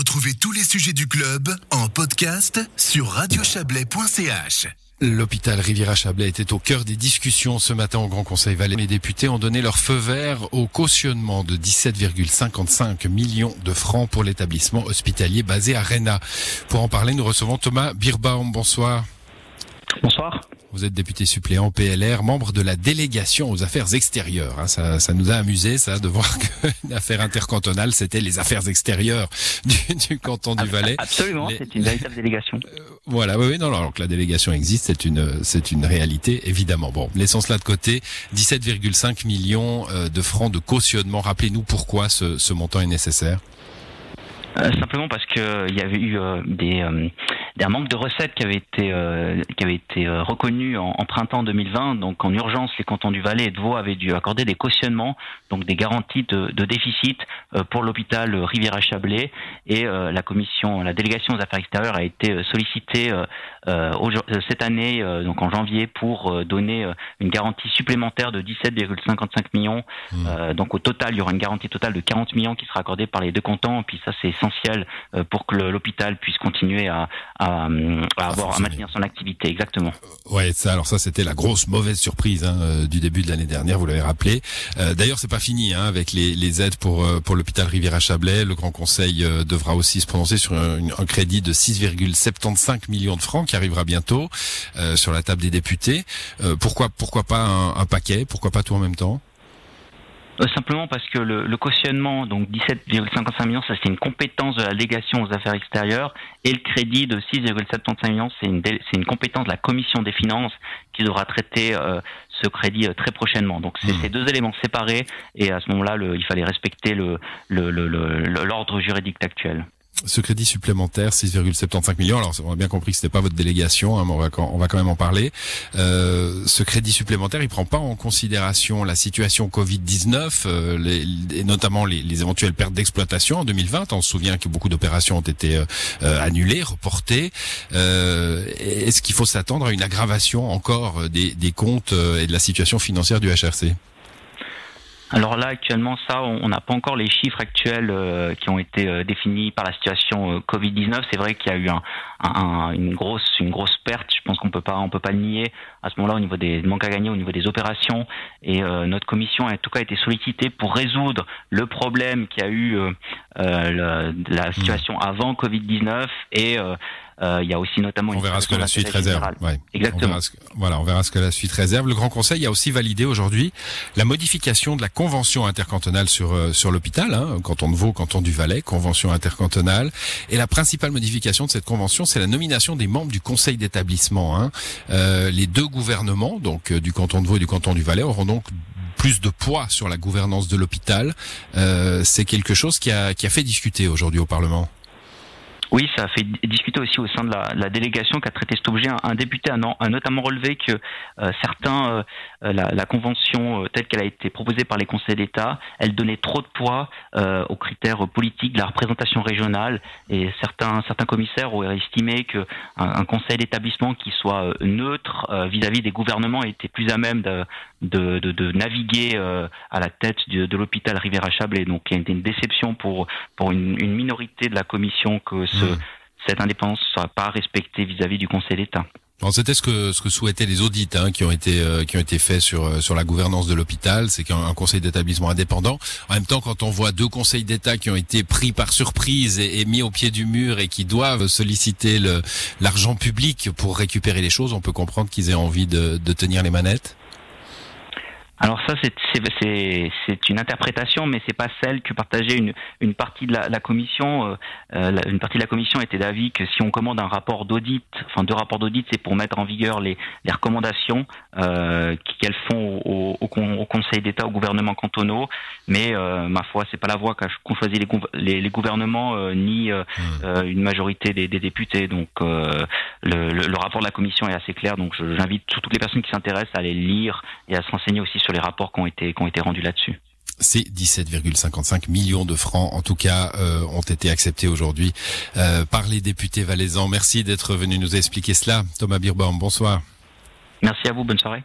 Retrouvez tous les sujets du club en podcast sur radiochablais.ch. L'hôpital Riviera-Chablais était au cœur des discussions ce matin au Grand Conseil Valais. Les députés ont donné leur feu vert au cautionnement de 17,55 millions de francs pour l'établissement hospitalier basé à Réna. Pour en parler, nous recevons Thomas Birbaum. Bonsoir. Bonsoir. Vous êtes député suppléant PLR, membre de la délégation aux affaires extérieures. Hein. Ça, ça, nous a amusé, ça, de voir qu'une affaire intercantonale, c'était les affaires extérieures du, du canton du Valais. Absolument, c'est une véritable délégation. Euh, voilà, oui, oui, non, alors que la délégation existe, c'est une, c'est une réalité, évidemment. Bon, laissons cela de côté. 17,5 millions euh, de francs de cautionnement. Rappelez-nous pourquoi ce, ce montant est nécessaire. Euh, simplement parce que il y avait eu euh, des, euh, un manque de recettes qui avait été qui avait été reconnu en, en, printemps 2020. Donc en urgence, les cantons du Valais et de Vaud avaient dû accorder des cautionnements, donc des garanties de, de déficit pour l'hôpital Riviera-Chablais. Et la commission, la délégation aux affaires extérieures a été sollicitée cette année, donc en janvier, pour donner une garantie supplémentaire de 17,55 millions. Mmh. donc au total, il y aura une garantie totale de 40 millions qui sera accordée par les deux cantons. Puis ça, c'est essentiel euh, pour que l'hôpital puisse continuer à, à, à avoir à maintenir son activité. Exactement. Euh, ouais, ça. Alors ça, c'était la grosse mauvaise surprise hein, euh, du début de l'année dernière. Vous l'avez rappelé. Euh, D'ailleurs, c'est pas fini hein, avec les, les, aides pour pour l'hôpital Riviera-Chablais. Le Grand Conseil devra aussi se prononcer sur un, un crédit de 6,75 millions de francs qui arrivera bientôt euh, sur la table des députés. pourquoi pourquoi pas un, un paquet? Pourquoi pas tout en même temps? euh, simplement parce que le, le cautionnement, donc 17,55 millions, ça c'est une compétence de la délégation aux affaires extérieures, et le crédit de 6,75 millions, c'est une, c'est une compétence de la commission des finances qui devra traiter euh, ce crédit euh, très prochainement. Donc c'est mmh. ces deux éléments séparés, et à ce moment-là, il fallait respecter l'ordre le, le, le, juridique actuel ce crédit supplémentaire, 6,75 millions. Alors, on a bien compris que c'était pas votre délégation, hein, mais on va, quand même en parler. Euh, ce crédit supplémentaire, il prend pas en considération la situation Covid-19, euh, et notamment les, les, éventuelles pertes d'exploitation en 2020. On se souvient que beaucoup d'opérations ont été euh, euh annulées, reportées. Euh, est-ce qu'il faut s'attendre à une aggravation encore des, des comptes euh, et de la situation financière du HRC alors là, actuellement, ça, on n'a pas encore les chiffres actuels euh, qui ont été euh, définis par la situation euh, Covid-19. C'est vrai qu'il y a eu un, un, une grosse, une grosse perte. Je pense qu'on peut pas, on peut pas le nier à ce moment-là au niveau des manques à gagner, au niveau des opérations. Et notre commission a en tout cas été sollicitée pour résoudre le problème qu'il y a eu la situation avant Covid-19 et euh, il y a aussi notamment. On verra ce que la suite réserve. Exactement. voilà, on verra ce que la suite réserve. Le Grand Conseil a aussi validé aujourd'hui la modification de la convention intercantonale sur euh, sur l'hôpital, hein, canton de Vaud, canton du Valais, convention intercantonale. Et la principale modification de cette convention, c'est la nomination des membres du conseil d'établissement. Hein. Euh, les deux gouvernements, donc euh, du canton de Vaud et du canton du Valais, auront donc plus de poids sur la gouvernance de l'hôpital. Euh, c'est quelque chose qui a, qui a fait discuter aujourd'hui au Parlement. Oui, ça a fait discuter aussi au sein de la, la délégation qui a traité cet objet. Un, député a, notamment relevé que euh, certains, euh, euh, la, la, convention telle qu'elle a été proposée par les conseils d'État, elle donnait trop de poids aux critères politiques de la représentation régionale et certains, certains commissaires auraient estimé que un, conseil d'établissement qui soit neutre vis-à-vis des gouvernements était plus à même de, de, de, de naviguer à la tête de, de l'hôpital Riviera-Chablais. Donc il y a été une déception pour, pour une, une minorité de la commission que Hmm. cette indépendance ne sera pas respectée vis-à-vis du Conseil d'État. C'était ce que ce que souhaitaient les audits hein, qui ont été euh, qui ont été faits sur euh, sur la gouvernance de l'hôpital, c'est qu'un conseil d'établissement indépendant. En même temps, quand on voit deux conseils d'État qui ont été pris par surprise et, et, mis au pied du mur et qui doivent solliciter l'argent public pour récupérer les choses, on peut comprendre qu'ils aient envie de, de tenir les manettes. Alors ça, c'est une interprétation, mais c'est pas celle que partageait une, une partie de la, la commission. Euh, euh une partie de la commission était d'avis que si on commande un rapport d'audit, enfin deux rapports d'audit, c'est pour mettre en vigueur les, les recommandations euh, qu'elles font au, au, au Conseil d'État, au gouvernement cantonaux. Mais euh, ma foi, c'est pas la voie qu'ont choisi les, les, les, gouvernements euh, ni euh, mmh. une majorité des, des députés. Donc le, le, le, rapport de la commission est assez clair. Donc j'invite toutes les personnes qui s'intéressent à aller lire et à se renseigner aussi sur les rapports qui ont été, qui ont été rendus là-dessus. Ces 17,55 millions de francs, en tout cas, euh, ont été acceptés aujourd'hui euh, par les députés valaisans. Merci d'être venu nous expliquer cela. Thomas Birbaum, bonsoir. Merci à vous, bonne soirée.